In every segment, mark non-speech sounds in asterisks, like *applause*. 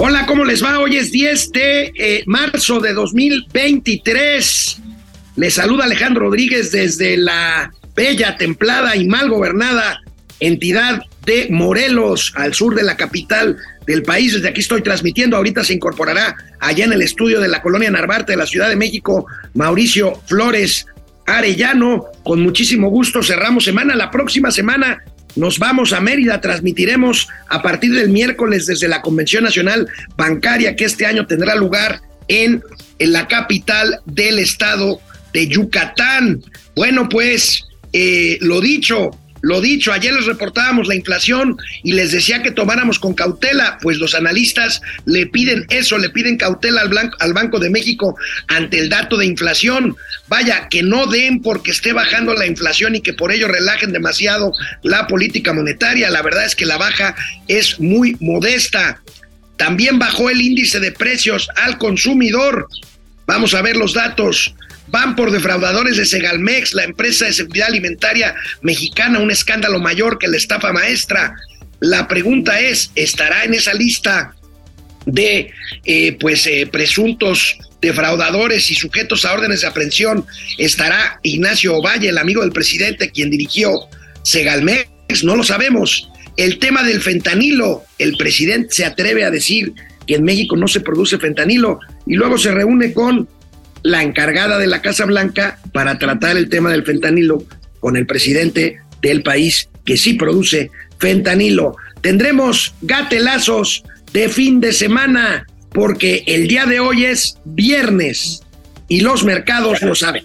Hola, ¿cómo les va? Hoy es 10 de eh, marzo de 2023. Les saluda Alejandro Rodríguez desde la bella, templada y mal gobernada entidad de Morelos, al sur de la capital del país. Desde aquí estoy transmitiendo. Ahorita se incorporará allá en el estudio de la colonia Narvarte de la Ciudad de México, Mauricio Flores Arellano. Con muchísimo gusto cerramos semana. La próxima semana nos vamos a Mérida, transmitiremos a partir del miércoles desde la Convención Nacional Bancaria que este año tendrá lugar en, en la capital del estado de Yucatán. Bueno, pues eh, lo dicho, lo dicho, ayer les reportábamos la inflación y les decía que tomáramos con cautela, pues los analistas le piden eso, le piden cautela al, al, Banco de México ante el dato de inflación. Vaya, que no den porque esté bajando la inflación y que por ello relajen demasiado la política monetaria. La verdad es que la baja es muy modesta. También bajó el índice de precios al consumidor. Vamos a ver los datos van por defraudadores de Segalmex, la empresa de seguridad alimentaria mexicana, un escándalo mayor que la estafa maestra. La pregunta es, ¿estará en esa lista de eh, pues eh, presuntos defraudadores y sujetos a órdenes de aprehensión? ¿Estará Ignacio Ovalle, el amigo del presidente, quien dirigió Segalmex? No lo sabemos. El tema del fentanilo, el presidente se atreve a decir que en México no se produce fentanilo y luego se reúne con la encargada de la Casa Blanca para tratar el tema del fentanilo con el presidente del país que sí produce fentanilo. Tendremos gatelazos de fin de semana porque el día de hoy es viernes y los mercados lo saben.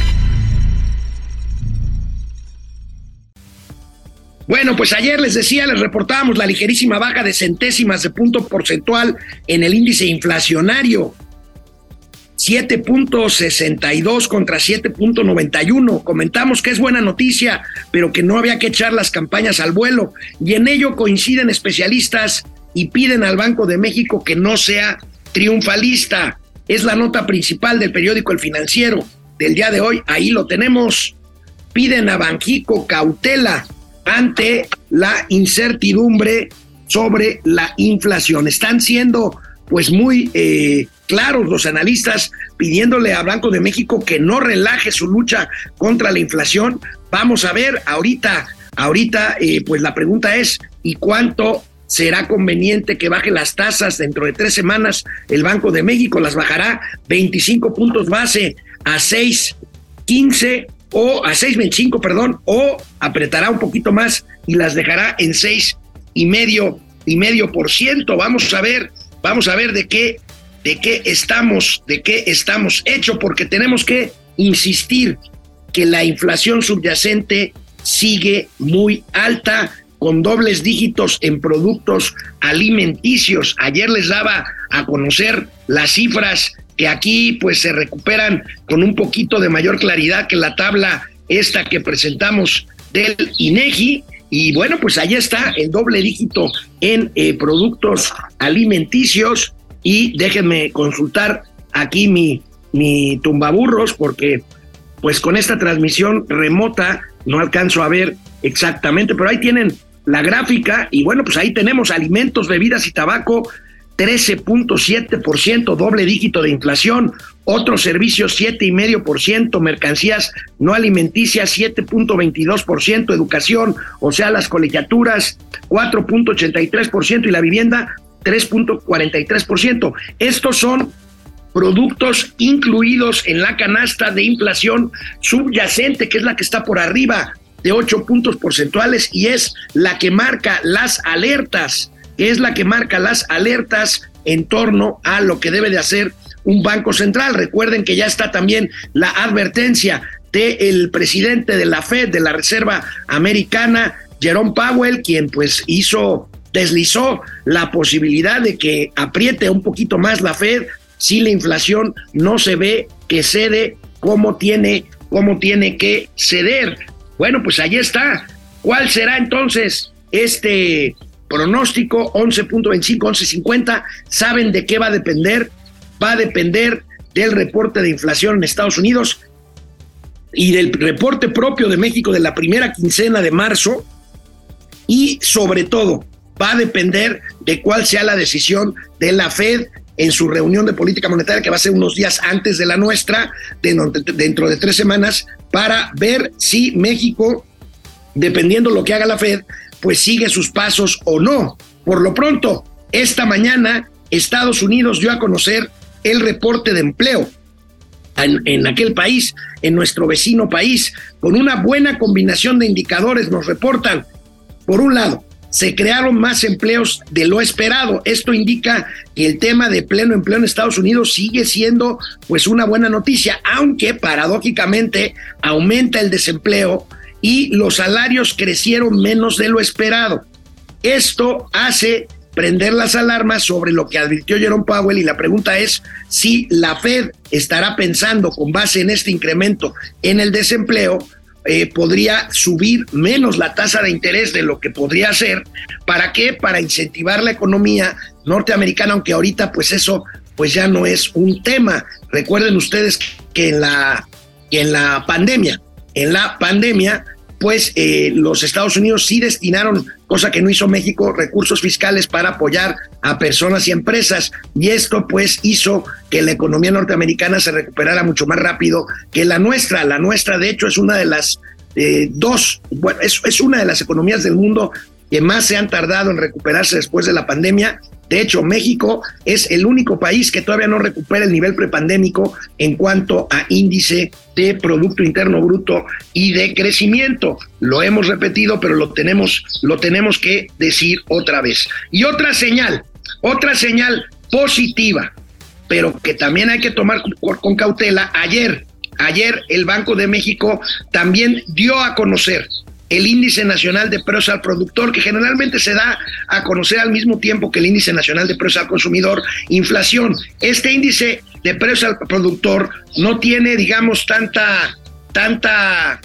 Bueno, pues ayer les decía, les reportábamos la ligerísima baja de centésimas de punto porcentual en el índice inflacionario. 7.62 contra 7.91. Comentamos que es buena noticia, pero que no había que echar las campañas al vuelo. Y en ello coinciden especialistas y piden al Banco de México que no sea triunfalista. Es la nota principal del periódico El Financiero del día de hoy. Ahí lo tenemos. Piden a Banjico cautela ante la incertidumbre sobre la inflación. Están siendo pues muy eh, claros los analistas pidiéndole a Banco de México que no relaje su lucha contra la inflación. Vamos a ver ahorita, ahorita eh, pues la pregunta es ¿y cuánto será conveniente que baje las tasas dentro de tres semanas? El Banco de México las bajará 25 puntos base a 6.15 o a 6.25, perdón, o apretará un poquito más y las dejará en seis y medio y medio por ciento. Vamos a ver, vamos a ver de qué, de qué estamos, de qué estamos hecho, porque tenemos que insistir que la inflación subyacente sigue muy alta, con dobles dígitos en productos alimenticios. Ayer les daba a conocer las cifras que aquí pues se recuperan con un poquito de mayor claridad que la tabla esta que presentamos del INEGI. Y bueno, pues ahí está el doble dígito en eh, productos alimenticios. Y déjenme consultar aquí mi, mi tumbaburros, porque pues con esta transmisión remota no alcanzo a ver exactamente, pero ahí tienen la gráfica y bueno, pues ahí tenemos alimentos, bebidas y tabaco 13.7%, doble dígito de inflación, otros servicios 7,5%, mercancías no alimenticias 7.22%, educación, o sea, las colegiaturas 4.83% y la vivienda 3.43%. Estos son productos incluidos en la canasta de inflación subyacente, que es la que está por arriba de 8 puntos porcentuales y es la que marca las alertas que es la que marca las alertas en torno a lo que debe de hacer un banco central. Recuerden que ya está también la advertencia del presidente de la Fed, de la Reserva Americana, Jerome Powell, quien pues hizo, deslizó la posibilidad de que apriete un poquito más la Fed si la inflación no se ve que cede como tiene, como tiene que ceder. Bueno, pues ahí está. ¿Cuál será entonces este pronóstico 11.25, 11.50. ¿Saben de qué va a depender? Va a depender del reporte de inflación en Estados Unidos y del reporte propio de México de la primera quincena de marzo y sobre todo va a depender de cuál sea la decisión de la Fed en su reunión de política monetaria que va a ser unos días antes de la nuestra, dentro de tres semanas, para ver si México, dependiendo lo que haga la Fed, pues sigue sus pasos o no. Por lo pronto, esta mañana Estados Unidos dio a conocer el reporte de empleo en, aquel país, en nuestro vecino país, con una buena combinación de indicadores, nos reportan, por un lado, se crearon más empleos de lo esperado. Esto indica que el tema de pleno empleo en Estados Unidos sigue siendo pues una buena noticia, aunque paradójicamente aumenta el desempleo y los salarios crecieron menos de lo esperado. Esto hace prender las alarmas sobre lo que advirtió Jerome Powell y la pregunta es si la Fed estará pensando con base en este incremento en el desempleo eh, podría subir menos la tasa de interés de lo que podría ser. ¿Para qué? Para incentivar la economía norteamericana, aunque ahorita pues eso pues ya no es un tema. Recuerden ustedes que en la, en la pandemia, en la pandemia, pues eh, los Estados Unidos sí destinaron, cosa que no hizo México, recursos fiscales para apoyar a personas y empresas. Y esto pues hizo que la economía norteamericana se recuperara mucho más rápido que la nuestra. La nuestra, de hecho, es una de las eh, dos, bueno, es, es una de las economías del mundo que más se han tardado en recuperarse después de la pandemia de hecho, México es el único país que todavía no recupera el nivel prepandémico en cuanto a índice de Producto Interno Bruto y de crecimiento. Lo hemos repetido, pero lo tenemos, lo tenemos que decir otra vez. Y otra señal, otra señal positiva, pero que también hay que tomar con cautela. Ayer, ayer el Banco de México también dio a conocer el índice nacional de precios al productor, que generalmente se da a conocer al mismo tiempo que el índice nacional de precios al consumidor, inflación. Este índice de precios al productor no tiene, digamos, tanta, tanta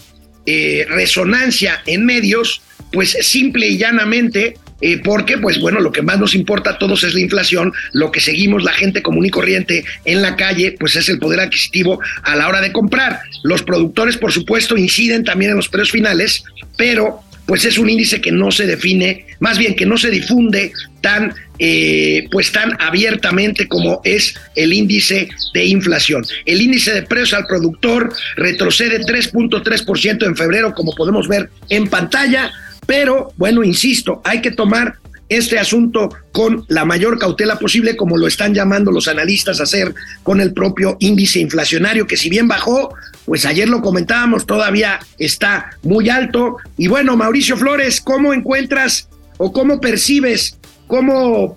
eh, resonancia en medios, pues simple y llanamente eh, porque, pues bueno, lo que más nos importa a todos es la inflación, lo que seguimos la gente común y corriente en la calle, pues es el poder adquisitivo a la hora de comprar. Los productores, por supuesto, inciden también en los precios finales, pero pues es un índice que no se define, más bien que no se difunde tan, eh, pues tan abiertamente como es el índice de inflación. El índice de precios al productor retrocede 3.3% en febrero, como podemos ver en pantalla, pero bueno, insisto, hay que tomar este asunto con la mayor cautela posible, como lo están llamando los analistas a hacer con el propio índice inflacionario, que si bien bajó, pues ayer lo comentábamos, todavía está muy alto. Y bueno, Mauricio Flores, ¿cómo encuentras o cómo percibes, cómo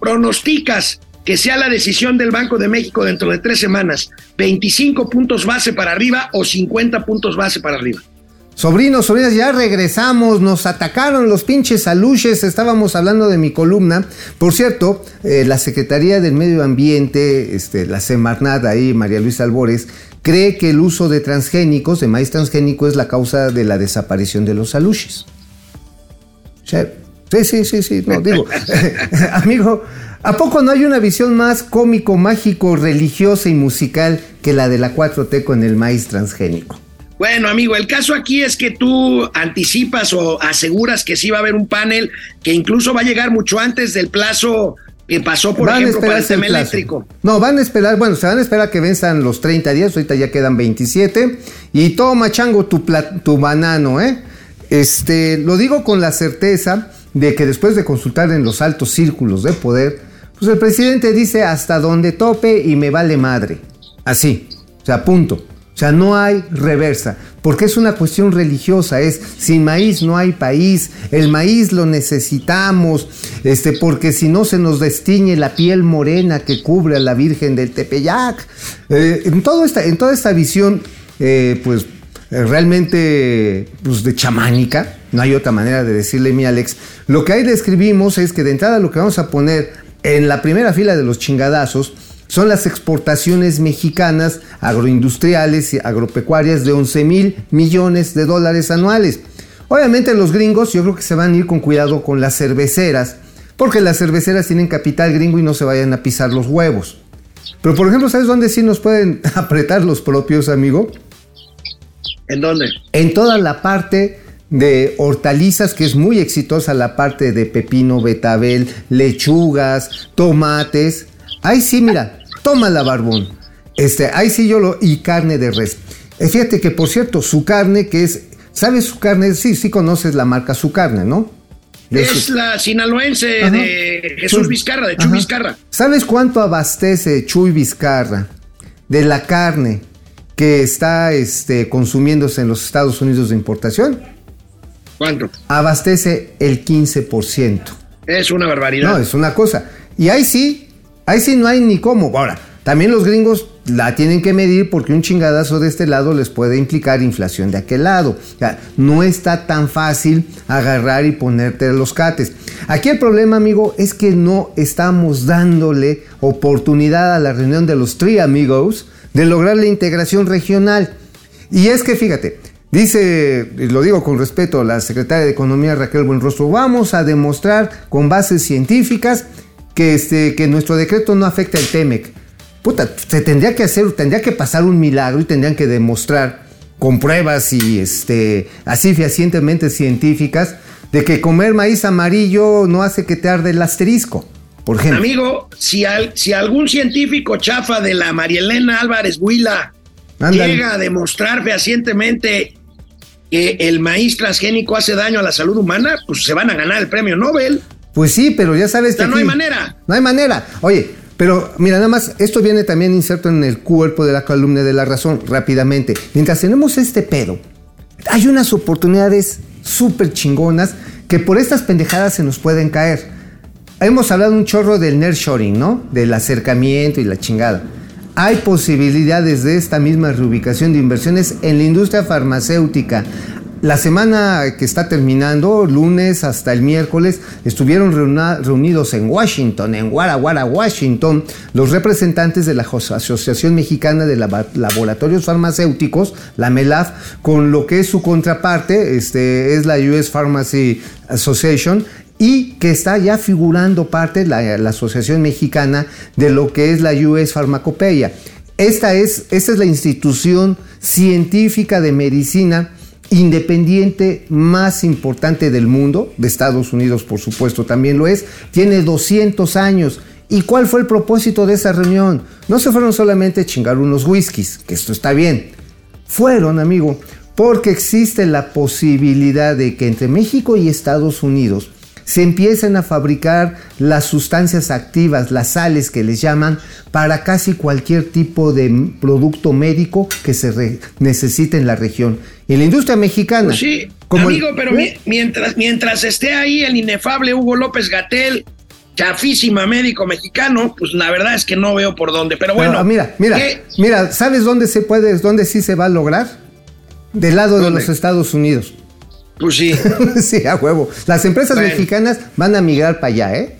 pronosticas que sea la decisión del Banco de México dentro de tres semanas? ¿25 puntos base para arriba o 50 puntos base para arriba? Sobrinos, sobrinas, ya regresamos, nos atacaron los pinches aluches, estábamos hablando de mi columna. Por cierto, eh, la Secretaría del Medio Ambiente, este, la Semarnat ahí, María Luisa Albores, cree que el uso de transgénicos, de maíz transgénico, es la causa de la desaparición de los aluches. Sí, sí, sí, sí, no, digo, *laughs* *laughs* amigo, ¿a poco no hay una visión más cómico, mágico, religiosa y musical que la de la 4T con el maíz transgénico? Bueno, amigo, el caso aquí es que tú anticipas o aseguras que sí va a haber un panel que incluso va a llegar mucho antes del plazo que pasó, por ejemplo, para el tema eléctrico. No, van a esperar, bueno, se van a esperar que venzan los 30 días, ahorita ya quedan 27. Y toma, chango, tu, tu banano, ¿eh? Este, lo digo con la certeza de que después de consultar en los altos círculos de poder, pues el presidente dice hasta donde tope y me vale madre. Así, o sea, punto. O sea, no hay reversa, porque es una cuestión religiosa, es sin maíz no hay país, el maíz lo necesitamos, este, porque si no se nos destiñe la piel morena que cubre a la Virgen del Tepeyac. Eh, en, todo esta, en toda esta visión, eh, pues eh, realmente pues, de chamánica, no hay otra manera de decirle, mi Alex, lo que ahí describimos es que de entrada lo que vamos a poner en la primera fila de los chingadazos, son las exportaciones mexicanas agroindustriales y agropecuarias de 11 mil millones de dólares anuales. Obviamente los gringos yo creo que se van a ir con cuidado con las cerveceras, porque las cerveceras tienen capital gringo y no se vayan a pisar los huevos. Pero por ejemplo, ¿sabes dónde sí nos pueden *laughs* apretar los propios, amigo? ¿En dónde? En toda la parte de hortalizas, que es muy exitosa la parte de pepino, betabel, lechugas, tomates. Ahí sí, mira, toma la barbón. Este, ahí sí yo lo. y carne de res. Eh, fíjate que, por cierto, su carne, que es. ¿Sabes su carne? Sí, sí conoces la marca su carne, ¿no? De Es su- la sinaloense Ajá. de Jesús Chuy. Vizcarra, de Chuy Ajá. Vizcarra. ¿Sabes cuánto abastece Chuy Vizcarra de la carne que está este, consumiéndose en los Estados Unidos de importación? ¿Cuánto? Abastece el 15%. Es una barbaridad. No, es una cosa. Y ahí sí, ahí sí no hay ni cómo. Ahora, también los gringos la tienen que medir porque un chingadazo de este lado les puede implicar inflación de aquel lado. No está tan fácil agarrar y ponerte los cates. Aquí el problema, amigo, es que no estamos dándole oportunidad a la reunión de los tri amigos de lograr la integración regional. Y es que fíjate, dice, y lo digo con respeto, la secretaria de Economía Raquel Buenrostro, vamos a demostrar con bases científicas que, este, que nuestro decreto no afecta el TEMEC. Puta, se tendría que hacer, tendría que pasar un milagro y tendrían que demostrar con pruebas y este, así fehacientemente científicas de que comer maíz amarillo no hace que te arde el asterisco, por ejemplo. Amigo, si, al- si algún científico chafa de la Marielena Álvarez Huila llega a demostrar fehacientemente que el maíz transgénico hace daño a la salud humana, pues se van a ganar el premio Nobel. Pues sí, pero ya sabes sea, que no hay manera. No hay manera. Oye, pero mira, nada más, esto viene también inserto en el cuerpo de la columna de la razón, rápidamente. Mientras tenemos este pedo, hay unas oportunidades súper chingonas que por estas pendejadas se nos pueden caer. Hemos hablado un chorro del nearshoring, ¿no? Del acercamiento y la chingada. Hay posibilidades de esta misma reubicación de inversiones en la industria farmacéutica. La semana que está terminando, lunes hasta el miércoles, estuvieron reunidos en Washington, en Wara, Washington, los representantes de la Asociación Mexicana de Laboratorios Farmacéuticos, la MELAF, con lo que es su contraparte, este, es la US Pharmacy Association, y que está ya figurando parte la, la Asociación Mexicana de lo que es la US Farmacopeia. Esta es, esta es la institución científica de medicina independiente más importante del mundo, de Estados Unidos por supuesto también lo es, tiene 200 años. ¿Y cuál fue el propósito de esa reunión? No se fueron solamente a chingar unos whiskies, que esto está bien, fueron, amigo, porque existe la posibilidad de que entre México y Estados Unidos se empiecen a fabricar las sustancias activas, las sales que les llaman, para casi cualquier tipo de producto médico que se necesite en la región. Y la industria mexicana. Pues sí, como el- amigo, pero ¿Eh? mi- mientras, mientras esté ahí el inefable Hugo López Gatel, chafísima médico mexicano, pues la verdad es que no veo por dónde. Pero bueno, Pero, mira, mira, ¿qué? mira, ¿sabes dónde se puede, dónde sí se va a lograr? Del lado de los Estados Unidos. Pues sí. *laughs* sí, a huevo. Las empresas Bueno. mexicanas van a migrar para allá, ¿eh?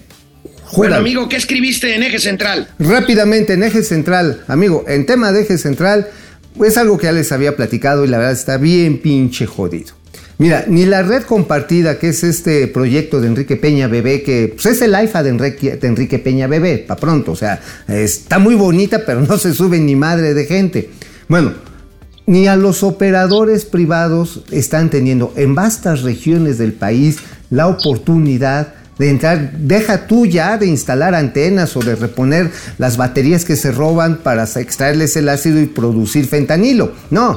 bueno, amigo, ¿qué escribiste en Eje Central? Rápidamente, en eje central, amigo, en tema de eje central, es algo que ya les había platicado y la verdad está bien pinche jodido. Mira, ni la red compartida, que es este proyecto de Enrique Peña Bebé, que pues, es el IFA de Enrique, de Enrique Peña Bebé, para pronto, o sea, está muy bonita, pero no se sube ni madre de gente. Bueno, ni a los operadores privados están teniendo en vastas regiones del país la oportunidad de entrar, deja tú ya de instalar antenas o de reponer las baterías que se roban para extraerles el ácido y producir fentanilo. No,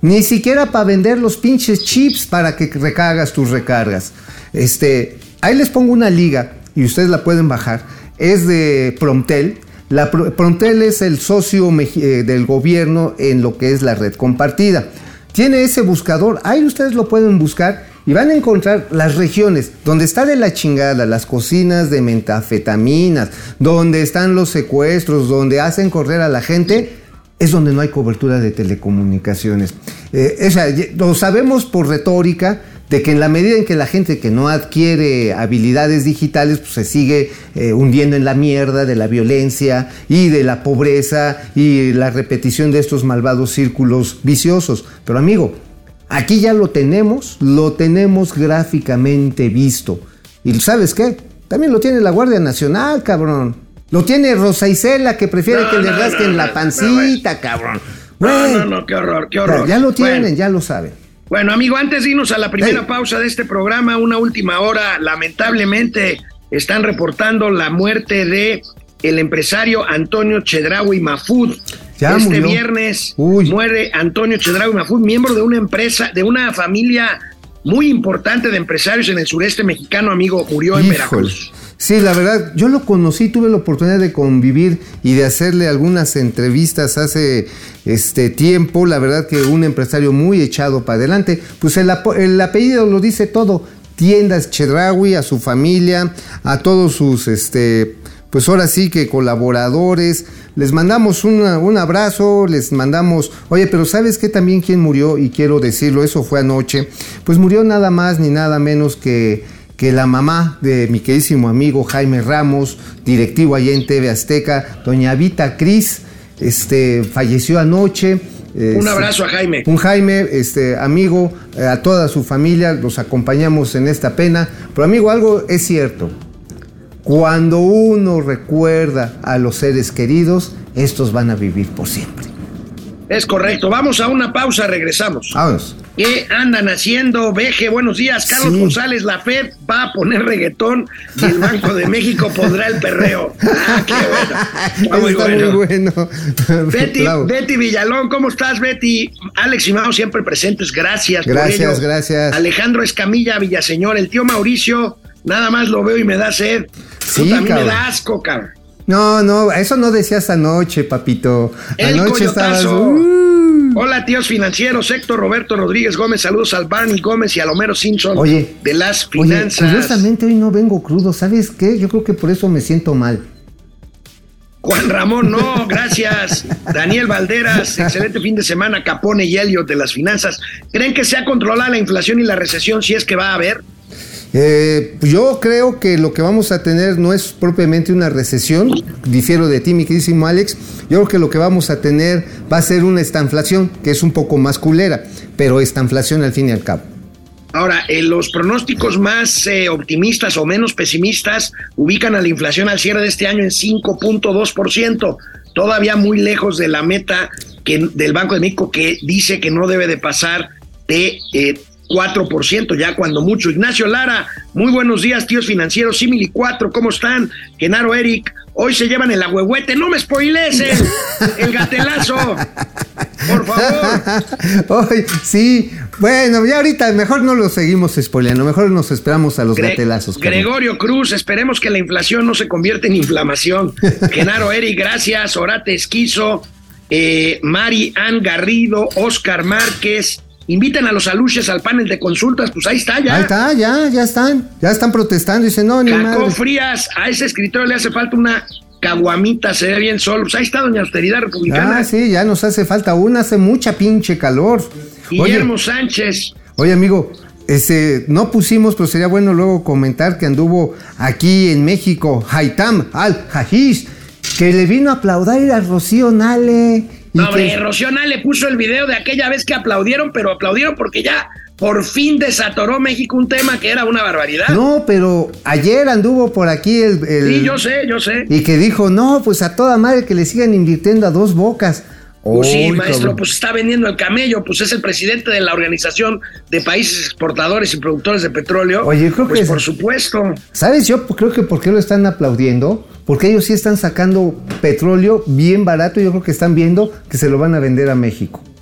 ni siquiera para vender los pinches chips para que recargas tus recargas. Este, ahí les pongo una liga y ustedes la pueden bajar. Es de Promtel. La Pro- Promtel es el socio eh, del gobierno en lo que es la red compartida. Tiene ese buscador, ahí ustedes lo pueden buscar y van a encontrar las regiones donde está de la chingada, las cocinas de metafetaminas, donde están los secuestros, donde hacen correr a la gente, es donde no hay cobertura de telecomunicaciones. Eh, o sea, lo sabemos por retórica de que en la medida en que la gente que no adquiere habilidades digitales pues, se sigue eh, hundiendo en la mierda de la violencia y de la pobreza y la repetición de estos malvados círculos viciosos. Pero amigo, Aquí ya lo tenemos, lo tenemos gráficamente visto. ¿Y sabes qué? También lo tiene la Guardia Nacional, cabrón. Lo tiene Rosa Isela, que prefiere No, que le rasquen no, la pancita, cabrón. No, Güey, no, no, qué horror, qué horror. Ya lo tienen, Bueno, ya lo saben. Bueno, amigo, antes de irnos a la primera Hey. pausa de este programa, una última hora, lamentablemente están reportando la muerte de el empresario Antonio Chedraui Mafud. Ya este murió. viernes Uy. muere Antonio Chedraui Mafud, miembro de una empresa, de una familia muy importante de empresarios en el sureste mexicano, amigo, murió en Híjole. Veracruz. Sí, la verdad, yo lo conocí, tuve la oportunidad de convivir y de hacerle algunas entrevistas hace este tiempo. La verdad que un empresario muy echado para adelante. Pues el, apellido lo dice todo. Tiendas Chedraui, a su familia, a todos sus, este, pues ahora sí que colaboradores. Les mandamos un abrazo, les mandamos, oye, pero ¿sabes qué también quién murió? Y quiero decirlo, eso fue anoche. Pues murió nada más ni nada menos que que la mamá de mi queridísimo amigo Jaime Ramos, directivo allá en TV Azteca, doña Vita Cris, este, falleció anoche. Un Este, abrazo a Jaime. Un Jaime, este, amigo, eh, a toda su familia, los acompañamos en esta pena. Pero amigo, algo es cierto. Cuando uno recuerda a los seres queridos, estos van a vivir por siempre. Es correcto. Vamos a una pausa, regresamos. Vámonos. ¿Qué andan haciendo? Veje, buenos días. Carlos Sí. González, la FED va a poner reggaetón y el Banco de México pondrá el perreo. Ah, qué bueno. *laughs* Está muy Está bueno. muy bueno. *laughs* *laughs* Betty, Villalón, ¿cómo estás, Betty? Alex y Mao siempre presentes, gracias. por Gracias, ello. gracias. Alejandro Escamilla Villaseñor, el tío Mauricio, nada más lo veo y me da sed. Sí, a mí me da asco, cabrón. No, no, eso no decías anoche, papito. El anoche estabas. coyotazo. Uh. Hola, tíos financieros. Héctor Roberto Rodríguez Gómez. Saludos al Barney Gómez y al Homero Simpson Oye. de las Oye, finanzas. curiosamente hoy no vengo crudo, ¿sabes qué? Yo creo que por eso me siento mal. Juan Ramón, no, *laughs* gracias. Daniel Valderas, excelente fin de semana. Capone y Elliot de las finanzas. ¿Creen que se ha controlado la inflación y la recesión si es que va a haber? Eh, yo creo que lo que vamos a tener no es propiamente una recesión, difiero de ti, mi queridísimo Alex. Yo creo que lo que vamos a tener va a ser una estanflación, que es un poco más culera, pero estanflación al fin y al cabo. Ahora, eh, los pronósticos más eh, optimistas o menos pesimistas ubican a la inflación al cierre de este año en 5.2%, todavía muy lejos de la meta del Banco de México que dice que no debe de pasar de eh, 4%, ya cuando mucho. Ignacio Lara, muy buenos días, tíos financieros, Simili 4, ¿cómo están? Genaro Eric, hoy se llevan el agüehuete, no me spoilees el, el gatelazo, por favor. Ay, sí, bueno, ya ahorita mejor no lo seguimos spoileando, mejor nos esperamos a los Gre- gatelazos. Gregorio Cruz, esperemos que la inflación no se convierta en inflamación. *laughs* Genaro Eri, gracias. Orate Esquizo, eh, Mari Ann Garrido, Oscar Márquez. Invitan a los aluches al panel de consultas, pues ahí está ya. Ahí está, ya, ya están, ya están protestando, dicen, no, ni Jacob madre. Frías, a ese escritor le hace falta una caguamita, se ve bien solo. Pues ahí está Doña Austeridad Republicana. Ah, sí, ya nos hace falta una, hace mucha pinche calor. Oye, Guillermo Sánchez. oye, amigo, este, no pusimos, pero sería bueno luego comentar que anduvo aquí en México, Haitam al-Hajish, que le vino a aplaudir a Rocío Nale. No, hombre, Rocío le puso el video de aquella vez que aplaudieron, pero aplaudieron porque ya por fin desatoró México un tema que era una barbaridad. No, pero ayer anduvo por aquí el... el- Sí, yo sé, yo sé. Y que dijo, no, pues a toda madre que le sigan invirtiendo a dos bocas. Pues sí, maestro, cabrón. pues está vendiendo el camello, pues es el presidente de la Organización de Países Exportadores y Productores de Petróleo. Oye, creo pues que- por supuesto. ¿Sabes? Yo creo que por qué lo están aplaudiendo. Porque ellos sí están sacando petróleo bien barato y yo creo que están viendo que se lo van a vender a México. *laughs*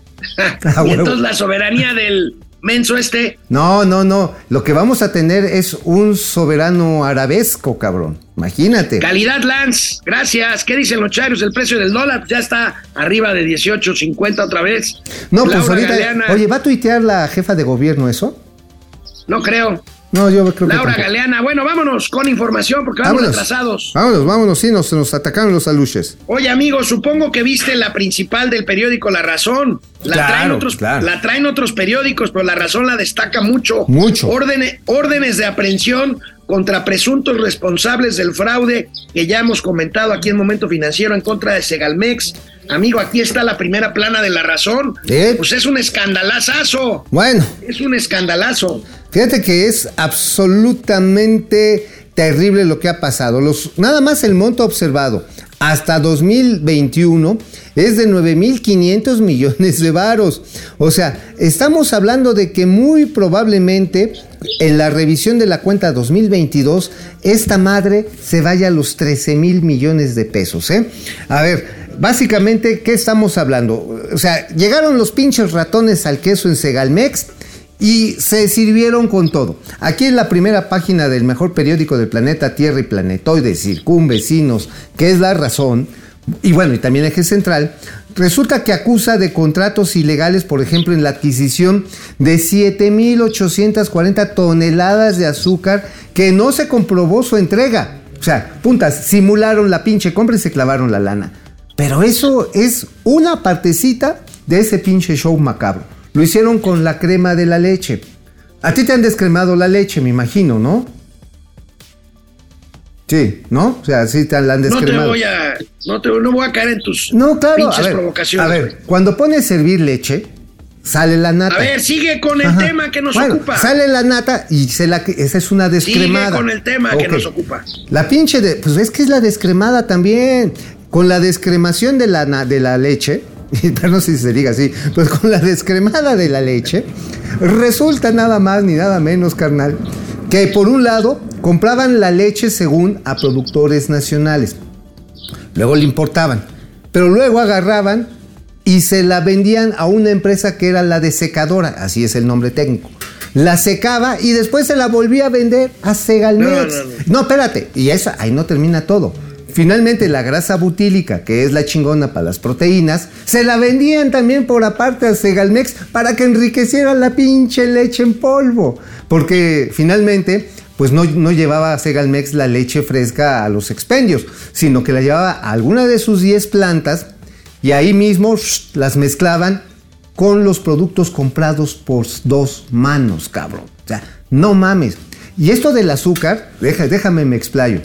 Ah, y entonces la soberanía del menso este, No, no, no. Lo que vamos a tener es un soberano arabesco, cabrón. Imagínate. calidad Lance, gracias. ¿Qué dicen los chairos? El precio del dólar ya está arriba de 18.50 otra vez. No, pues ahorita. Galeana, Oye, ¿va a tuitear la jefa de gobierno eso? no creo. No, yo creo que. Laura. Galeana, bueno, vámonos con información porque vamos atrasados. Vámonos, vámonos, sí, nos, nos atacaron los aluches. Oye, amigo, supongo que viste la principal del periódico La Razón. La, Claro, traen, otros, claro. la traen otros periódicos, pero La Razón la destaca mucho. Mucho. Órdenes, órdenes de aprehensión contra presuntos responsables del fraude que ya hemos comentado aquí en Momento Financiero en contra de Segalmex. Amigo, aquí está la primera plana de la razón. ¿Eh? Pues es un escandalazazo. Bueno, Es un escandalazo. Fíjate que es absolutamente terrible lo que ha pasado. Los, nada más el monto observado hasta 2021 es de 9.500 millones de varos. O sea, estamos hablando de que muy probablemente en la revisión de la cuenta 2022 esta madre se vaya a los 13 mil millones de pesos. ¿eh? A ver, básicamente, ¿qué estamos hablando? O sea, llegaron los pinches ratones al queso en Segalmex y se sirvieron con todo. Aquí en la primera página del mejor periódico del planeta Tierra y Planetoides, Circunvecinos, que es La Razón, y bueno, y también Eje Central, resulta que acusa de contratos ilegales, por ejemplo, en la adquisición de 7.840 toneladas de azúcar que no se comprobó su entrega. O sea, puntas, simularon la pinche compra y se clavaron la lana. Pero eso es una partecita de ese pinche show macabro. Lo hicieron con la crema de la leche. A ti te han descremado la leche, me imagino, ¿no? Sí, ¿no? O sea, sí te la han No te descremado. voy a, no te no voy a caer en tus No, claro. pinches A ver, provocaciones. a ver, cuando pones a servir leche, sale la nata. A ver, sigue con el Ajá. tema que nos Bueno, ocupa. Sale la nata y se la, esa es una descremada. Sigue con el tema que nos ocupa. La pinche de, pues es que es la descremada también. Con la descremación de la, de la leche, *laughs* no sé si se diga así, pues con la descremada de la leche, resulta nada más ni nada menos, carnal, que por un lado compraban la leche según a productores nacionales. Luego le importaban. Pero luego agarraban y se la vendían a una empresa que era la de secadora, así es el nombre técnico. La secaba y después se la volvía a vender a Segalmex. No, no, no. No, espérate, y esa, ahí no termina todo. Finalmente la grasa butílica, que es la chingona para las proteínas, se la vendían también por aparte a Segalmex para que enriqueciera la pinche leche en polvo. Porque finalmente, pues no, no llevaba a Segalmex la leche fresca a los expendios, sino que la llevaba a alguna de sus 10 plantas y ahí mismo las mezclaban con los productos comprados por dos manos, cabrón. O sea, no mames. Y esto del azúcar, déjame me explayo.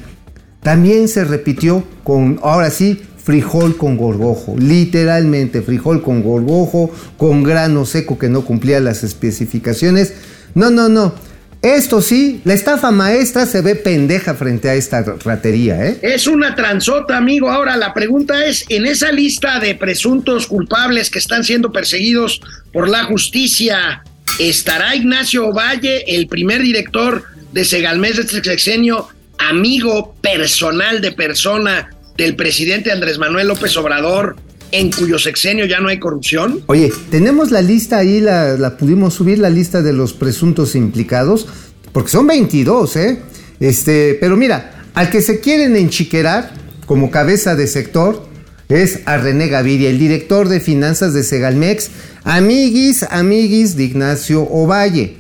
También se repitió con, ahora sí, frijol con gorgojo. Literalmente, frijol con gorgojo, con grano seco que no cumplía las especificaciones. No, no, no. Esto sí, la estafa maestra se ve pendeja frente a esta ratería, ¿eh? Es una transota, amigo. Ahora, la pregunta es, en esa lista de presuntos culpables que están siendo perseguidos por la justicia, ¿estará Ignacio Valle, el primer director de Segalmés de este sexenio, amigo personal de persona del presidente Andrés Manuel López Obrador, en cuyo sexenio ya no hay corrupción? Oye, tenemos la lista ahí, la, pudimos subir, la lista de los presuntos implicados, porque son 22, ¿eh? Este, pero mira, al que se quieren enchiquerar como cabeza de sector es a René Gaviria, el director de finanzas de Segalmex, amiguis, amiguis de Ignacio Ovalle.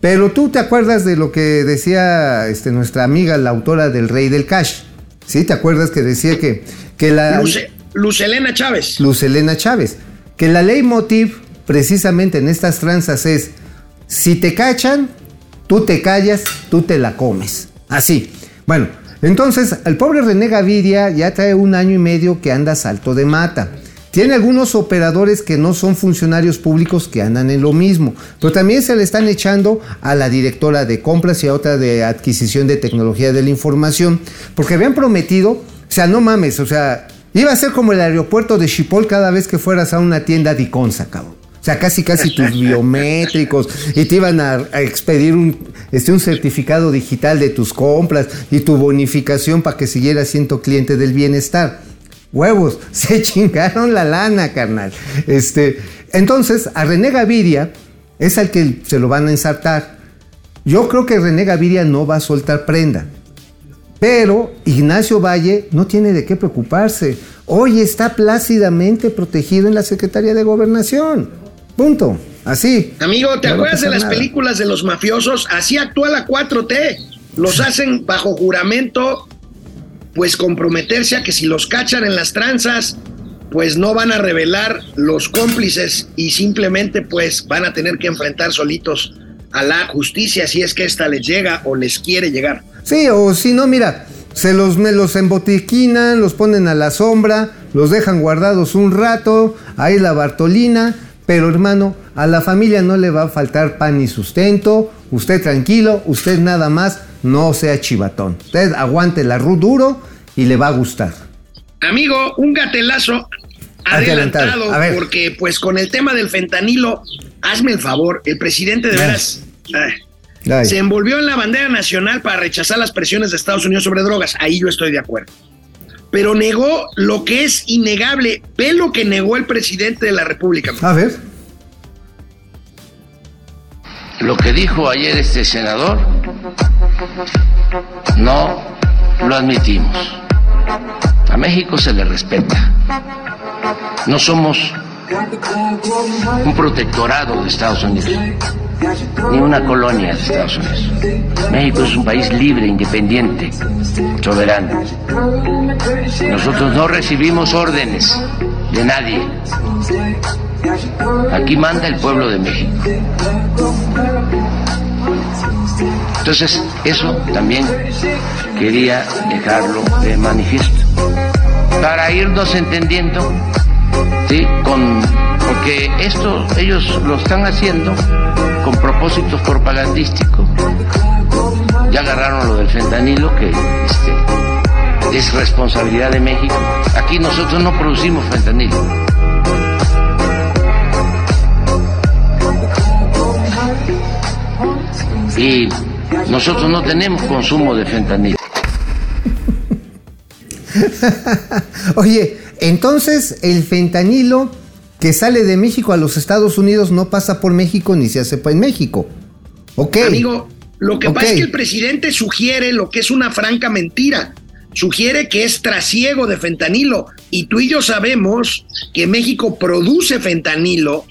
Pero tú te acuerdas de lo que decía este, nuestra amiga, la autora del Rey del Cash. ¿Sí? ¿Te acuerdas que decía que, que la... Luce- Luz Elena Chávez. Luz Elena Chávez. Que la ley motiv precisamente en estas tranzas es, si te cachan, tú te callas, tú te la comes. Así. Bueno, entonces el pobre René Gaviria ya trae un año y medio que anda salto de mata. Tiene algunos operadores que no son funcionarios públicos que andan en lo mismo, pero también se le están echando a la directora de compras y a otra de adquisición de tecnología de la información, porque habían prometido, o sea, no mames, o sea, iba a ser como el aeropuerto de Chipol cada vez que fueras a una tienda de Iconza, cabrón. O sea, casi casi tus *laughs* biométricos y te iban a, a expedir un, este, un certificado digital de tus compras y tu bonificación para que siguieras siendo cliente del bienestar. Huevos, *laughs* se chingaron la lana, carnal. Este, entonces, a René Gaviria es al que se lo van a ensartar. Yo creo que René Gaviria no va a soltar prenda. Pero Ignacio Valle no tiene de qué preocuparse. Hoy está plácidamente protegido en la Secretaría de Gobernación. Punto. Así. Amigo, ¿te No acuerdas de las nada. películas de los mafiosos? Así actúa la 4T. Los hacen bajo juramento, pues comprometerse a que si los cachan en las tranzas, pues no van a revelar los cómplices y simplemente pues van a tener que enfrentar solitos a la justicia si es que esta les llega o les quiere llegar. Sí, o si no, mira, se los, me los embotiquinan, los ponen a la sombra, los dejan guardados un rato, ahí la Bartolina, pero hermano, a la familia no le va a faltar pan ni sustento, usted tranquilo, usted nada más no sea chivatón, usted aguante la RU duro y le va a gustar. Amigo, un gatelazo Adelantado. adelantado, A ver. porque pues con el tema del fentanilo, hazme el favor, el presidente de veras Ay. se envolvió en la bandera nacional para rechazar las presiones de Estados Unidos sobre drogas. Ahí yo estoy de acuerdo. Pero negó lo que es innegable. Ve lo que negó el presidente de la República. A ver. Lo que dijo ayer este senador no lo admitimos. A México se le respeta. No somos un protectorado de Estados Unidos, ni una colonia de Estados Unidos. México es un país libre, independiente, soberano. Nosotros no recibimos órdenes de nadie. Aquí manda el pueblo de México. Entonces, eso también quería dejarlo de manifiesto. Para irnos entendiendo, ¿sí? Con, porque esto ellos lo están haciendo con propósitos propagandísticos. Ya agarraron lo del fentanilo, que este, es responsabilidad de México. Aquí nosotros no producimos fentanilo. Y nosotros no tenemos consumo de fentanilo. *laughs* Oye, entonces el fentanilo que sale de México a los Estados Unidos no pasa por México ni se hace en México. Ok. Amigo, lo que pasa es que el presidente sugiere lo que es una franca mentira. Sugiere que es trasiego de fentanilo. Y tú y yo sabemos que México produce fentanilo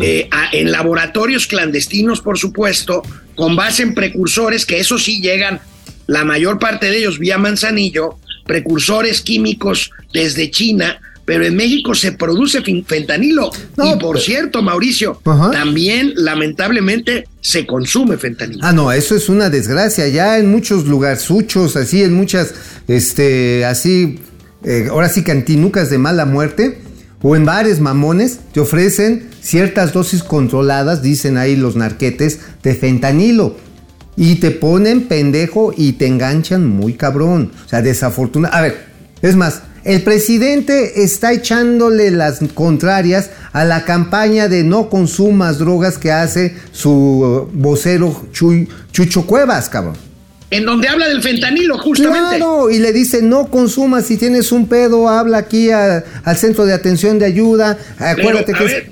eh, a- en laboratorios clandestinos, por supuesto, con base en precursores, que eso sí llegan, la mayor parte de ellos vía manzanillo, precursores químicos desde China, pero en México se produce fentanilo. No, y por pero- cierto, Mauricio, Ajá. también lamentablemente se consume fentanilo. Ah, no, eso es una desgracia. Ya en muchos lugarzuchos, así, en muchas, este, así, eh, ahora sí, cantinucas de mala muerte, o en bares mamones, te ofrecen ciertas dosis controladas, dicen ahí los narquetes, de fentanilo. Y te ponen pendejo y te enganchan muy cabrón. O sea, desafortunado. A ver, es más, el presidente está echándole las contrarias a la campaña de no consumas drogas que hace su vocero Chuy- Chucho Cuevas, cabrón. En donde habla del fentanilo, justamente. Claro, y le dice no consumas, si tienes un pedo, habla aquí a- al centro de atención de ayuda. Acuérdate que es, ¿qué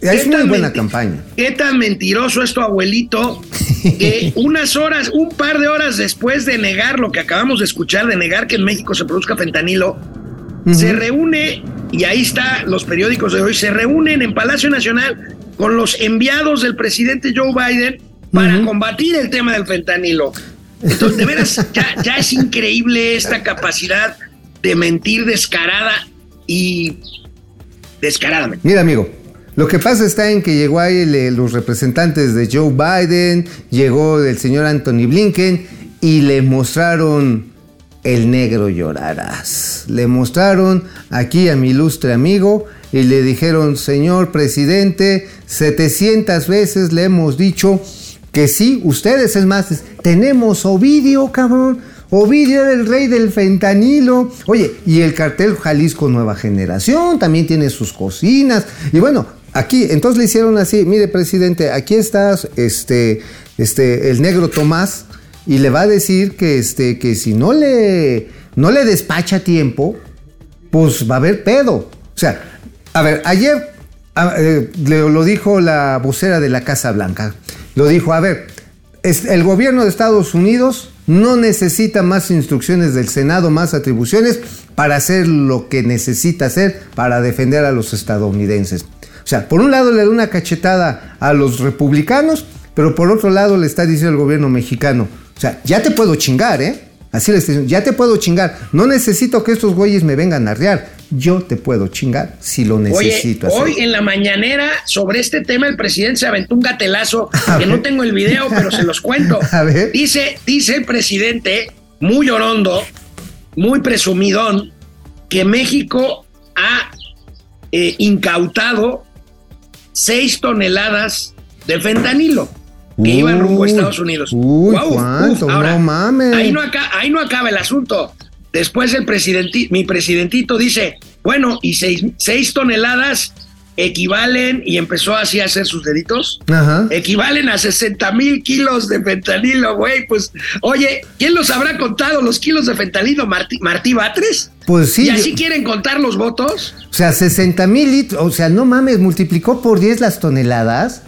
es muy buena campaña. Qué tan mentiroso es tu abuelito que *laughs* unas horas, un par de horas después de negar lo que acabamos de escuchar, de negar que en México se produzca fentanilo, se reúne, y ahí está los periódicos de hoy, se reúnen en Palacio Nacional con los enviados del presidente Joe Biden para combatir el tema del fentanilo. Entonces, de veras, ya, ya es increíble esta capacidad de mentir descarada y descaradamente. Mira, amigo, lo que pasa está en que llegó ahí los representantes de Joe Biden, llegó el señor Anthony Blinken y le mostraron el negro llorarás. Le mostraron aquí a mi ilustre amigo y le dijeron, señor presidente, 700 veces le hemos dicho que sí, ustedes, es más, tenemos Ovidio, cabrón. Ovidio era el rey del fentanilo. Oye, y el cartel Jalisco Nueva Generación también tiene sus cocinas. Y bueno, aquí, entonces le hicieron así, mire, presidente, aquí estás, este, este, el negro Tomás, y le va a decir que, este, que si no le, no le despacha a tiempo, pues va a haber pedo. O sea, a ver, ayer ah, eh, lo dijo la vocera de la Casa Blanca. Lo dijo, a ver, el gobierno de Estados Unidos no necesita más instrucciones del Senado, más atribuciones para hacer lo que necesita hacer para defender a los estadounidenses. O sea, por un lado le da una cachetada a los republicanos, pero por otro lado le está diciendo al gobierno mexicano, o sea, ya te puedo chingar, ¿eh? Así le está diciendo, ya te puedo chingar. No necesito que estos güeyes me vengan a arrear. Yo te puedo chingar si lo Oye, necesito hacer. hoy en la mañanera sobre este tema el presidente se aventó un gatelazo *laughs* A que ver. no tengo el video, pero se los cuento. *laughs* A ver. Dice, dice el presidente, muy orondo, muy presumidón, que México ha eh, incautado seis toneladas de fentanilo que iban rumbo a Estados Unidos. uy, ¿cuánto? ahora, No mames. Ahí no, acá, ahí no acaba el asunto. Después el presidenti, mi presidentito dice, bueno, y seis, seis toneladas equivalen, y empezó así a hacer sus deditos, Ajá. equivalen a 60 mil kilos de fentanilo, güey. Pues, oye, ¿quién los habrá contado los kilos de fentanilo? ¿Martí, Martí Batres? Pues sí. ¿Y así yo- quieren contar los votos? O sea, 60 mil litros. O sea, no mames, multiplicó por 10 las toneladas.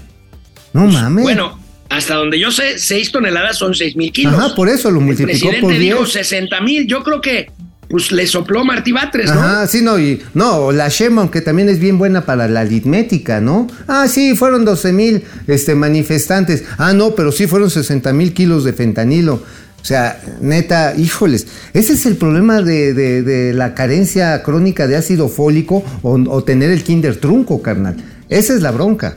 No mames. Bueno, hasta donde yo sé, 6 toneladas son 6 mil kilos. Ajá, por eso lo El multiplicó presidente por 10. dijo 60 mil. Yo creo que pues le sopló Martí Batres, ¿no? Ajá, sí, no, y no, la Sheinbaum que también es bien buena para la aritmética, ¿no? Ah, sí, fueron 12 mil este, manifestantes. Ah, no, pero sí fueron 60 mil kilos de fentanilo. O sea, neta, híjoles, ese es el problema de, de- de la carencia crónica de ácido fólico o, o tener el kinder trunco, carnal. Esa es la bronca.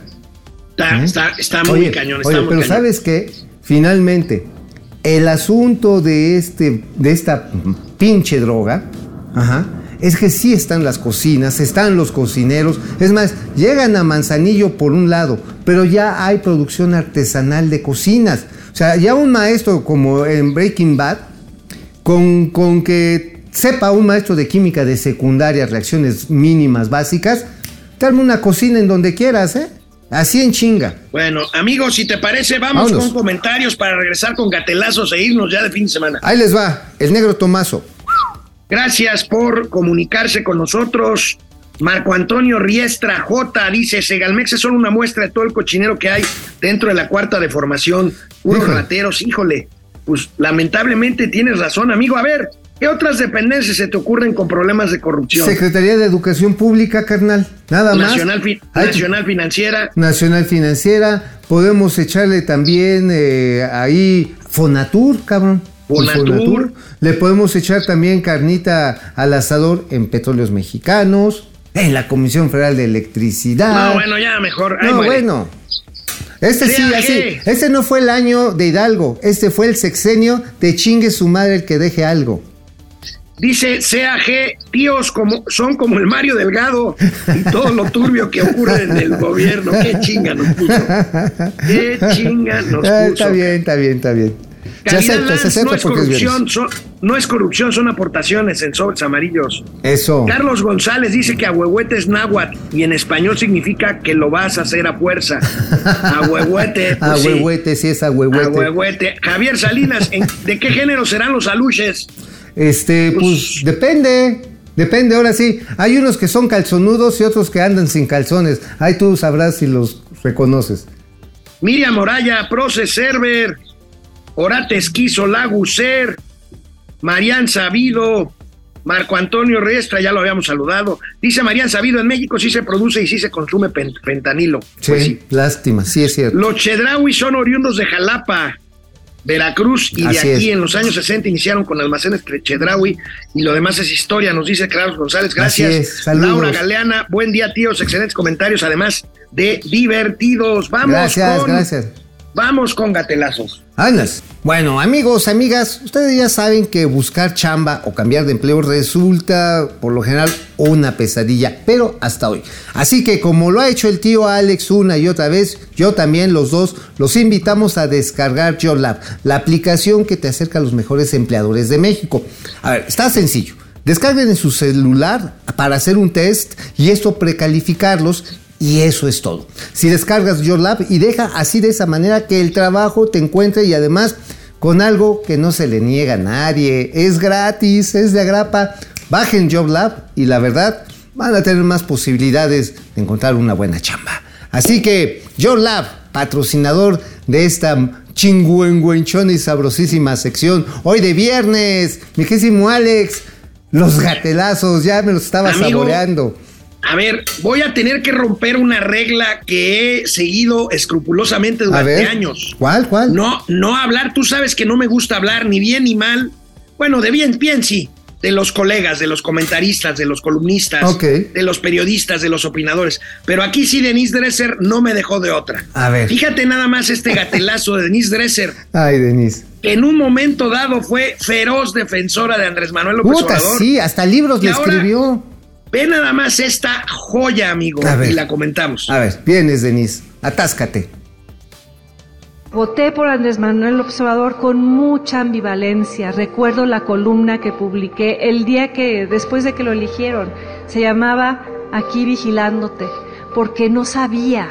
Está, ¿Eh? está, está muy Oye, cañón. oye, está muy pero cañón. ¿sabes qué? Finalmente, el asunto de, este, de esta pinche droga, ajá, es que sí están las cocinas, están los cocineros. Es más, llegan a Manzanillo por un lado, pero ya hay producción artesanal de cocinas. O sea, ya un maestro como en Breaking Bad, con, con que sepa un maestro de química de secundaria reacciones mínimas básicas, te arma una cocina en donde quieras, ¿eh? Así en chinga. Bueno, amigos, si te parece, vamos Vámonos. con comentarios para regresar con gatelazos e irnos ya de fin de semana. Ahí les va, el negro Tomaso. Gracias por comunicarse con nosotros. Marco Antonio Riestra J dice, Segalmex es solo una muestra de todo el cochinero que hay dentro de la cuarta de formación. Unos Híjole. rateros, híjole. Pues lamentablemente tienes razón, amigo. A ver, ¿qué otras dependencias se te ocurren con problemas de corrupción? Secretaría de Educación Pública, carnal. Nada más. Nacional, Fi- Hay- Nacional Financiera. Nacional Financiera. Podemos echarle también eh, ahí Fonatur, cabrón. Fonatur. Le podemos echar también carnita al asador en Petróleos Mexicanos, en la Comisión Federal de Electricidad. No, bueno, ya mejor. No, muere. bueno. Este sí, así. Este no fue el año de Hidalgo. Este fue el sexenio de chingue su madre el que deje algo. Dice CAG, tíos como, son como el Mario Delgado y todo lo turbio que ocurre en el gobierno. Qué chinga nos puso. Qué chinga nos Ah, puso. está bien, está bien, está bien. Se Caridad acepta, se acepta no es corrupción, son, no es corrupción, son aportaciones en sobres amarillos. Eso. Carlos González dice que ahuehuete es náhuatl y en español significa que lo vas a hacer a fuerza. *laughs* Ahuehuete. pues A sí. es a huehuete. Ahuehuete. Javier Salinas, ¿en- ¿de qué género serán los aluches? Este, pues, Pues- depende. Depende, ahora sí. Hay unos que son calzonudos y otros que andan sin calzones. Ahí tú sabrás si los reconoces. Miriam Moraya, Proces Server, Orate Esquizo, Laguser, Marian Sabido, Marco Antonio Riestra, ya lo habíamos saludado. Dice Marian Sabido, en México sí se produce y sí se consume pen- fentanilo. Sí, Pues sí. lástima, sí es cierto. Los Chedraui son oriundos de Jalapa, Veracruz, y de aquí es. en los años 60 iniciaron con almacenes Chedraui y lo demás es historia, nos dice Carlos González. Gracias. Laura Galeana, buen día, tíos, excelentes comentarios, además de divertidos. Vamos Gracias, con, gracias. Vamos con gatelazos. Bueno, amigos, amigas, ustedes ya saben que buscar chamba o cambiar de empleo resulta, por lo general, una pesadilla, pero hasta hoy. Así que como lo ha hecho el tío Alex una y otra vez, yo también los dos los invitamos a descargar JobLab, la aplicación que te acerca a los mejores empleadores de México. A ver, está sencillo. Descarguen en su celular para hacer un test y esto precalificarlos y eso es todo. Si descargas Your Lab y deja así de esa manera que el trabajo te encuentre y además con algo que no se le niega a nadie. Es gratis, es de agrapa. Bajen Job Lab y la verdad van a tener más posibilidades de encontrar una buena chamba. Así que Lab, patrocinador de esta chingüengüenchona y sabrosísima sección. Hoy de viernes, mi Alex, los gatelazos, ya me los estaba Amigo, saboreando. A ver, voy a tener que romper una regla que he seguido escrupulosamente durante ver, años. ¿cuál, cuál? No, no hablar, tú sabes que no me gusta hablar ni bien ni mal. Bueno, de bien, bien sí, de los colegas, de los comentaristas, de los columnistas, de los periodistas, de los opinadores. Pero aquí sí Denise Dresser no me dejó de otra. A ver. Fíjate nada más este gatelazo de Denise Dresser, *laughs* Ay, Denise. que en un momento dado fue feroz defensora de Andrés Manuel López Puta, Obrador. sí, hasta libros Y le ahora- escribió. Ve nada más esta joya, amigo, A ver. y la comentamos. A ver, vienes, Denise. Atáscate. Voté por Andrés Manuel Observador con mucha ambivalencia. Recuerdo la columna que publiqué el día que, después de que lo eligieron, se llamaba Aquí vigilándote, porque no sabía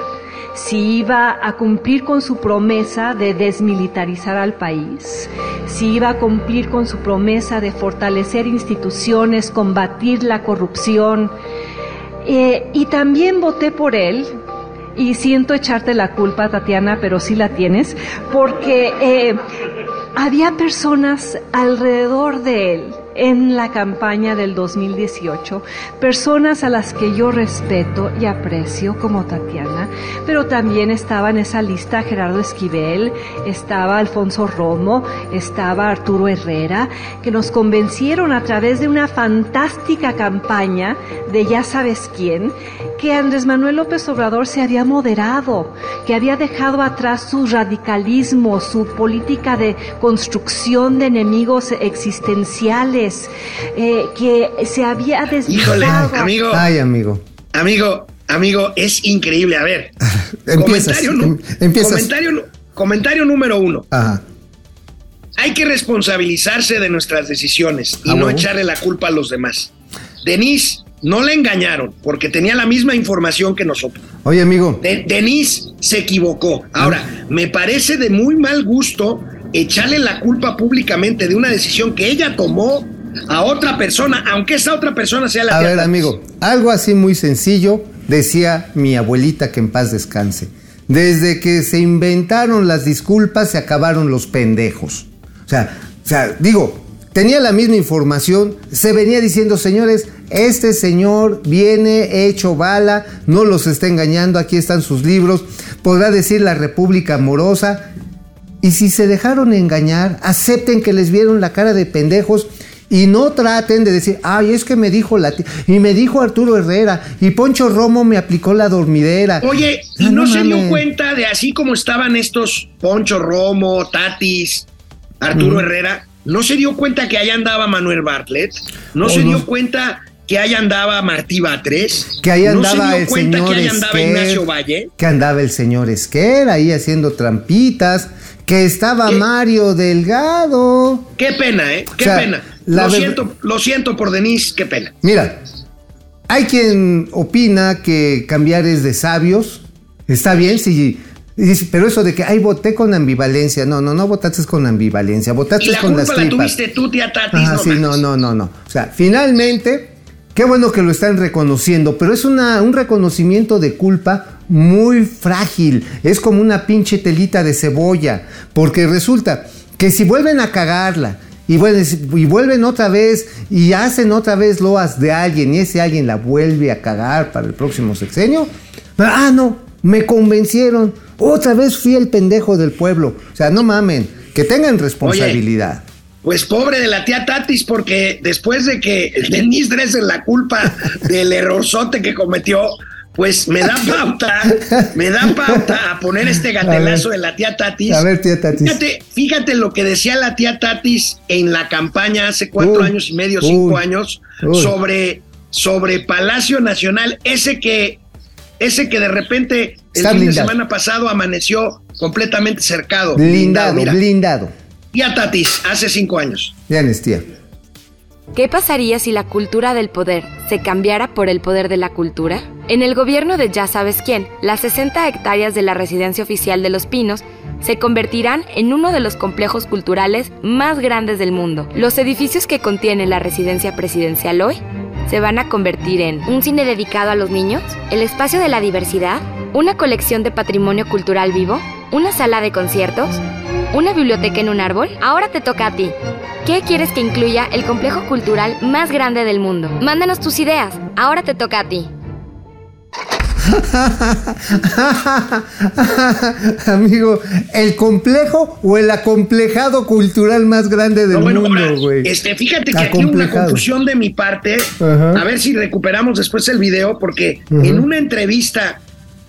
si iba a cumplir con su promesa de desmilitarizar al país, si iba a cumplir con su promesa de fortalecer instituciones, combatir la corrupción. Eh, y también voté por él, y siento echarte la culpa, Tatiana, pero sí la tienes, porque eh, había personas alrededor de él en la campaña del 2018, personas a las que yo respeto y aprecio como Tatiana, pero también estaba en esa lista Gerardo Esquivel, estaba Alfonso Romo, estaba Arturo Herrera, que nos convencieron a través de una fantástica campaña de ya sabes quién, que Andrés Manuel López Obrador se había moderado, que había dejado atrás su radicalismo, su política de construcción de enemigos existenciales, eh, que se había Híjole, desviado. amigo, Ay, amigo. amigo, amigo, es increíble. A ver, *laughs* Empiezas. comentario, em- empiezas. comentario, número uno. Ajá. Hay que responsabilizarse de nuestras decisiones y Ah, no echarle la culpa a los demás. Denise, no le engañaron porque tenía la misma información que nosotros. Oye, amigo. De- Denise se equivocó. Ahora, me parece de muy mal gusto echarle la culpa públicamente de una decisión que ella tomó a otra persona, aunque esa otra persona sea la A ver, amigo, algo así muy sencillo decía mi abuelita que en paz descanse. Desde que se inventaron las disculpas se acabaron los pendejos. O sea, o sea, digo, tenía la misma información, se venía diciendo, señores, este señor viene hecho bala, no los está engañando, aquí están sus libros, podrá decir la República Amorosa, y si se dejaron engañar, acepten que les vieron la cara de pendejos y no traten de decir, ay, es que me dijo la tía, y me dijo Arturo Herrera, y Poncho Romo me aplicó la dormidera. Oye, ¿y Ah, no, no se dio cuenta de así como estaban estos Poncho Romo, Tatis, Arturo Herrera? ¿No se dio cuenta que allá andaba Manuel Bartlett? ¿No Oh, se no. dio cuenta que ahí andaba Martí Batres? Que ahí ¿No andaba se dio el señor que ahí andaba Esquer, Ignacio Valle? que andaba el señor Esquer ahí haciendo trampitas, que estaba ¿Qué? Mario Delgado. Qué pena, ¿eh? Qué O sea, pena. Lo siento, lo siento por Denise, qué pena. Mira, hay quien opina que cambiar es de sabios. Está bien, sí. Pero eso de que, ay, voté con ambivalencia. No, no, no votaste con ambivalencia. Y Votaste la con las la tuviste tú, tía Tatis. Ah, no sí, no, no, no, no. O sea, finalmente, qué bueno que lo están reconociendo, pero es una, un reconocimiento de culpa muy frágil. Es como una pinche telita de cebolla, porque resulta que si vuelven a cagarla y vuelven, y vuelven otra vez y hacen otra vez loas de alguien y ese alguien la vuelve a cagar para el próximo sexenio, ah, no, me convencieron. Otra vez fui el pendejo del pueblo. O sea, no mamen, que tengan responsabilidad. Pues pobre de la tía Tatis, porque después de que Denise Dresser la culpa *laughs* del errorzote que cometió, pues me da pauta, me da pauta a poner este gatelazo ver. de la tía Tatis. A ver, tía Tatis. Fíjate, fíjate lo que decía la tía Tatis en la campaña hace cuatro Uy, años y medio, uy, cinco años, uy. sobre, sobre Palacio Nacional, ese que, ese que de repente el Está fin blindado. de semana pasado amaneció completamente cercado. Blindado, Mira, blindado. Tía Tatis, hace cinco años. Ya tía. ¿Qué pasaría si la cultura del poder se cambiara por el poder de la cultura? En el gobierno de ya sabes quién, las 60 hectáreas de la residencia oficial de Los Pinos se convertirán en uno de los complejos culturales más grandes del mundo. Los edificios que contiene la residencia presidencial hoy se van a convertir en un cine dedicado a los niños, el espacio de la diversidad, una colección de patrimonio cultural vivo, una sala de conciertos, una biblioteca en un árbol. Ahora te toca a ti. ¿Qué quieres que incluya el complejo cultural más grande del mundo? Mándanos tus ideas. Ahora te toca a ti. *laughs* Amigo, ¿el complejo o el acomplejado cultural más grande del No, bueno, mundo, güey? este, fíjate que aquí una confusión de mi parte. Ajá. A ver si recuperamos después el video, porque en una entrevista,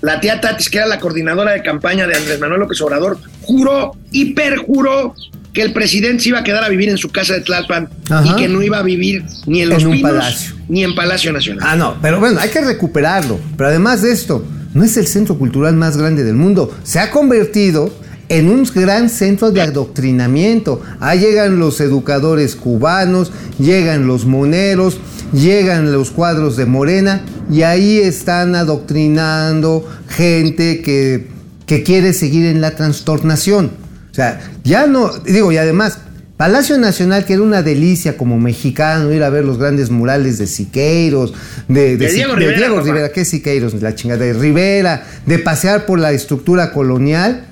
la tía Tatis, que era la coordinadora de campaña de Andrés Manuel López Obrador, juró y perjuró que el presidente se iba a quedar a vivir en su casa de Tlalpan Ajá. y que no iba a vivir ni en Los En Pinos palacio. ni en Palacio Nacional. Ah, no, pero bueno, hay que recuperarlo. Pero además de esto, no es el centro cultural más grande del mundo. Se ha convertido en un gran centro de adoctrinamiento. Ahí llegan los educadores cubanos, llegan los moneros, llegan los cuadros de Morena y ahí están adoctrinando gente que, que quiere seguir en la trastornación. O sea, ya no, digo, y además, Palacio Nacional, que era una delicia como mexicano, ir a ver los grandes murales de Siqueiros, de, De Diego de Rivera, Diego. Rivera, ¿qué Siqueiros? La chingada de Rivera, de pasear por la estructura colonial.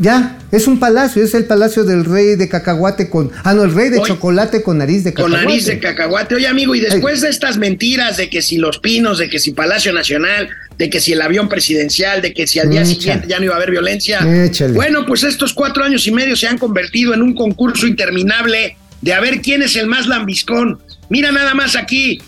Ya, es un palacio, es el palacio del rey de cacahuate con. Ah, no, el rey de chocolate con nariz de Con cacahuate. nariz de cacahuate. Oye, amigo, y después de estas mentiras de que si los pinos, de que si Palacio Nacional, de que si el avión presidencial, de que si al día siguiente ya no iba a haber violencia. Échale. Bueno, pues estos cuatro años y medio se han convertido en un concurso interminable de a ver quién es el más lambiscón. Mira nada más aquí.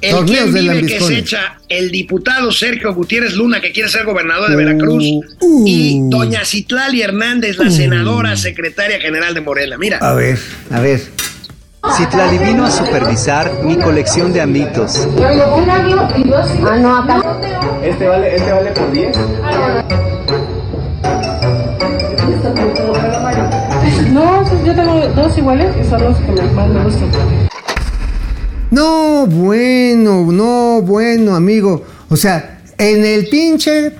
El Torneos quien vive que se echa el diputado Sergio Gutiérrez Luna, que quiere ser gobernador de Uh, Veracruz, uh. y doña Citlali Hernández, la senadora secretaria general de Morena. Mira. A ver, a ver. Citlali vino a supervisar mi colección de amitos. Ah, no, acá. Este vale, este vale por 10. No, yo tengo dos iguales y son los que me- más me gustan. No, bueno, no, bueno, amigo. O sea, en el pinche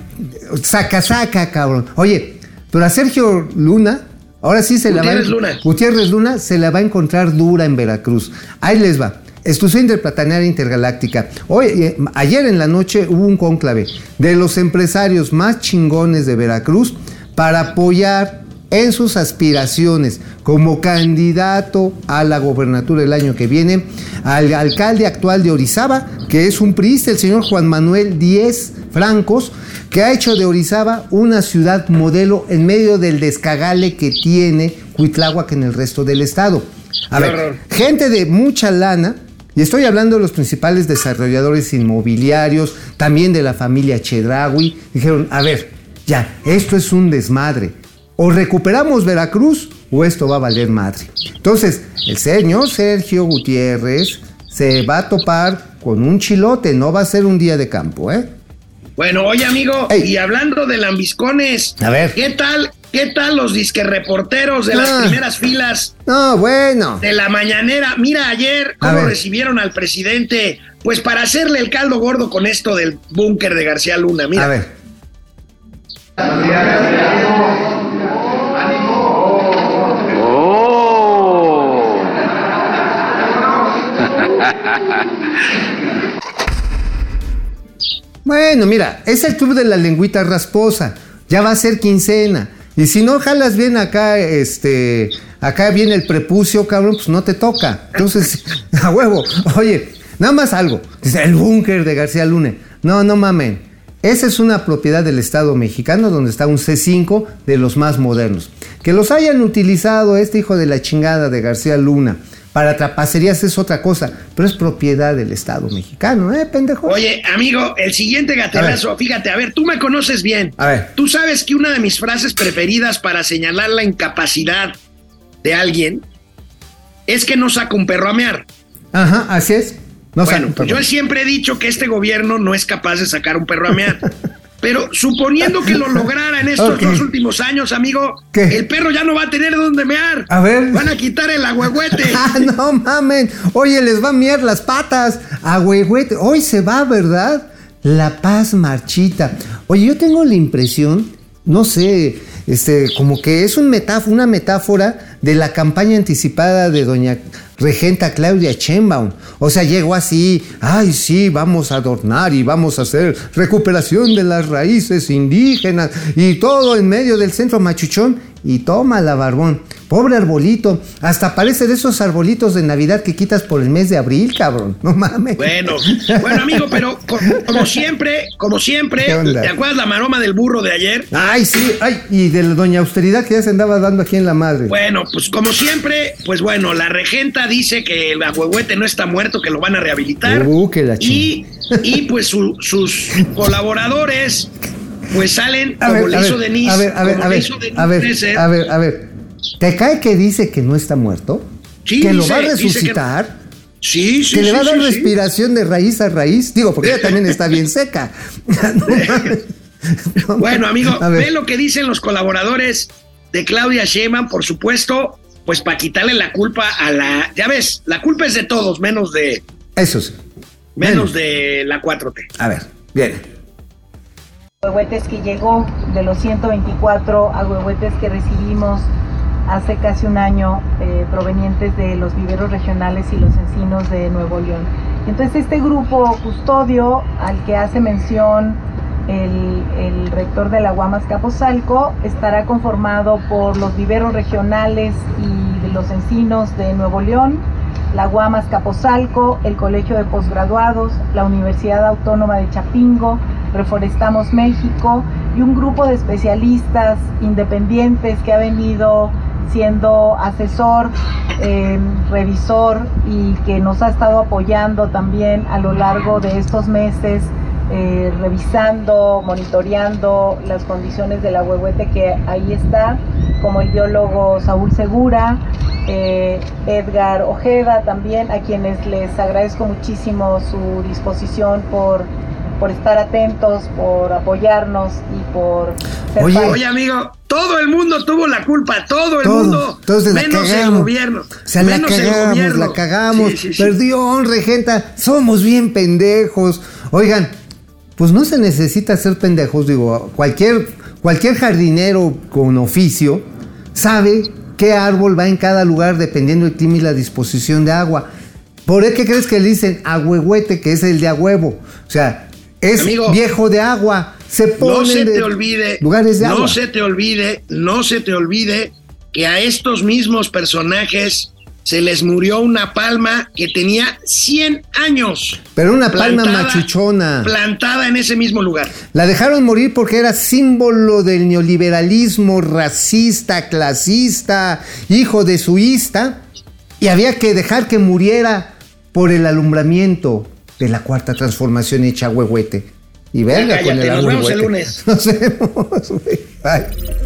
saca saca, cabrón. Oye, pero a Sergio Luna, ahora sí se la va Gutiérrez Luna. Gutiérrez Luna se la va a encontrar dura en Veracruz. Ahí les va. Exclusión interplatanaria intergaláctica. Hoy, eh, ayer en la noche hubo un cónclave de los empresarios más chingones de Veracruz para apoyar en sus aspiraciones como candidato a la gobernatura el año que viene al alcalde actual de Orizaba, que es un priista, el señor Juan Manuel Díez Francos, que ha hecho de Orizaba una ciudad modelo en medio del descagale que tiene Cuitláhuac en el resto del estado. A ver, gente de mucha lana, y estoy hablando de los principales desarrolladores inmobiliarios, también de la familia Chedraui, dijeron, a ver, ya, esto es un desmadre. O recuperamos Veracruz o esto va a valer madre. Entonces, el señor Sergio Gutiérrez se va a topar con un chilote, no va a ser un día de campo, ¿eh? Bueno, oye amigo, Ey. y hablando de lambiscones, A ver. ¿qué tal, qué tal los disque reporteros de las Ah. primeras filas No, bueno. de la mañanera? Mira ayer cómo recibieron al presidente, pues para hacerle el caldo gordo con esto del búnker de García Luna. Mira, A ver. Bueno, mira, es el club de la lengüita rasposa. Ya va a ser quincena. Y si no jalas bien acá, este, acá viene el prepucio, cabrón, pues no te toca. Entonces, *laughs* a huevo. Oye, nada más algo. Dice, el búnker de García Luna. No, no mamen. Esa es una propiedad del Estado mexicano donde está un C5 de los más modernos. Que los hayan utilizado este hijo de la chingada de García Luna para trapacerías es otra cosa, pero es propiedad del Estado mexicano, ¿eh, pendejo? Oye, amigo, el siguiente gatelazo, fíjate, a ver, tú me conoces bien. A ver. Tú sabes que una de mis frases preferidas para señalar la incapacidad de alguien es que no saca un perro a mear. Ajá, así es. No bueno, sabe, pues yo siempre he dicho que este gobierno no es capaz de sacar un perro a mear. *laughs* Pero suponiendo que lo lograra en estos dos últimos años, amigo, ¿Qué? el perro ya no va a tener dónde mear. A ver. Van a quitar el agüehuete. *laughs* Ah, no mamen. Oye, les va a miar las patas. A huehuete. Hoy se va, ¿verdad? La paz marchita. Oye, yo tengo la impresión, no sé, este, como que es un una metáfora de la campaña anticipada de doña regenta Claudia Sheinbaum. O sea, llegó así, ay, sí, vamos a adornar y vamos a hacer recuperación de las raíces indígenas y todo en medio del centro machuchón. Y toma la barbón. Pobre arbolito. Hasta parece de esos arbolitos de Navidad que quitas por el mes de abril, cabrón. No mames. Bueno, bueno, amigo, pero co- como siempre, como siempre. ¿te acuerdas la maroma del burro de ayer? Ay, sí, ay, y de la doña austeridad que ya se andaba dando aquí en la madre. Bueno, pues como siempre, pues bueno, la regenta dice que el agüehuete no está muerto, que lo van a rehabilitar. Uh, que la y, y pues su- sus *laughs* colaboradores pues salen A como ver, le a hizo ver, Denise, a ver, a ver, a ver, a ver, Dresser, a ver, a ver. ¿Te cae que dice que no está muerto? Sí, que lo va a resucitar. Sí, sí, que le va a dar respiración de raíz a raíz. Digo, porque ella también está bien seca. *laughs* No Bueno, amigo, ve lo que dicen los colaboradores de Claudia Sheinbaum, por supuesto, pues para quitarle la culpa a la, ya ves, la culpa es de todos, menos de Eso sí. menos Bueno, de la 4T. A ver, bien. Huehuetes que llegó de los 124 agüehuetes que recibimos hace casi un año eh, provenientes de los viveros regionales y los encinos de Nuevo León. Entonces este grupo custodio al que hace mención el, el rector de la Guamas Capozalco estará conformado por los viveros regionales y de los encinos de Nuevo León, la Guamas Capozalco, el Colegio de Posgraduados, la Universidad Autónoma de Chapingo, Reforestamos México y un grupo de especialistas independientes que ha venido siendo asesor, eh, revisor y que nos ha estado apoyando también a lo largo de estos meses, eh, revisando, monitoreando las condiciones del agüehuete que ahí está, como el biólogo Saúl Segura, eh, Edgar Ojeda también, a quienes les agradezco muchísimo su disposición por, por estar atentos, por apoyarnos y por ser Oye, Oye, amigo, todo el mundo tuvo la culpa, todo el mundo, todos la menos el cagamos. gobierno. O sea, la menos el cagamos, gobierno. la cagamos. Sí, sí, sí. Perdió, regenta. Somos bien pendejos. Oigan, pues no se necesita ser pendejos. Digo, cualquier, cualquier jardinero con oficio sabe qué árbol va en cada lugar dependiendo del clima y la disposición de agua. ¿Por qué crees que le dicen agüehuete, que es el de a huevo? O sea, es Amigo, viejo de agua. Se No te olvide, lugares de no agua. se te olvide, no se te olvide que a estos mismos personajes se les murió una palma que tenía 100 años. Pero una palma machuchona. Plantada en ese mismo lugar. La dejaron morir porque era símbolo del neoliberalismo racista, clasista, hijo de suísta, y había que dejar que muriera por el alumbramiento de la cuarta transformación hecha huehuete. Y verga con el cállate, nos vemos el lunes. *laughs* Nos vemos, güey. Bye.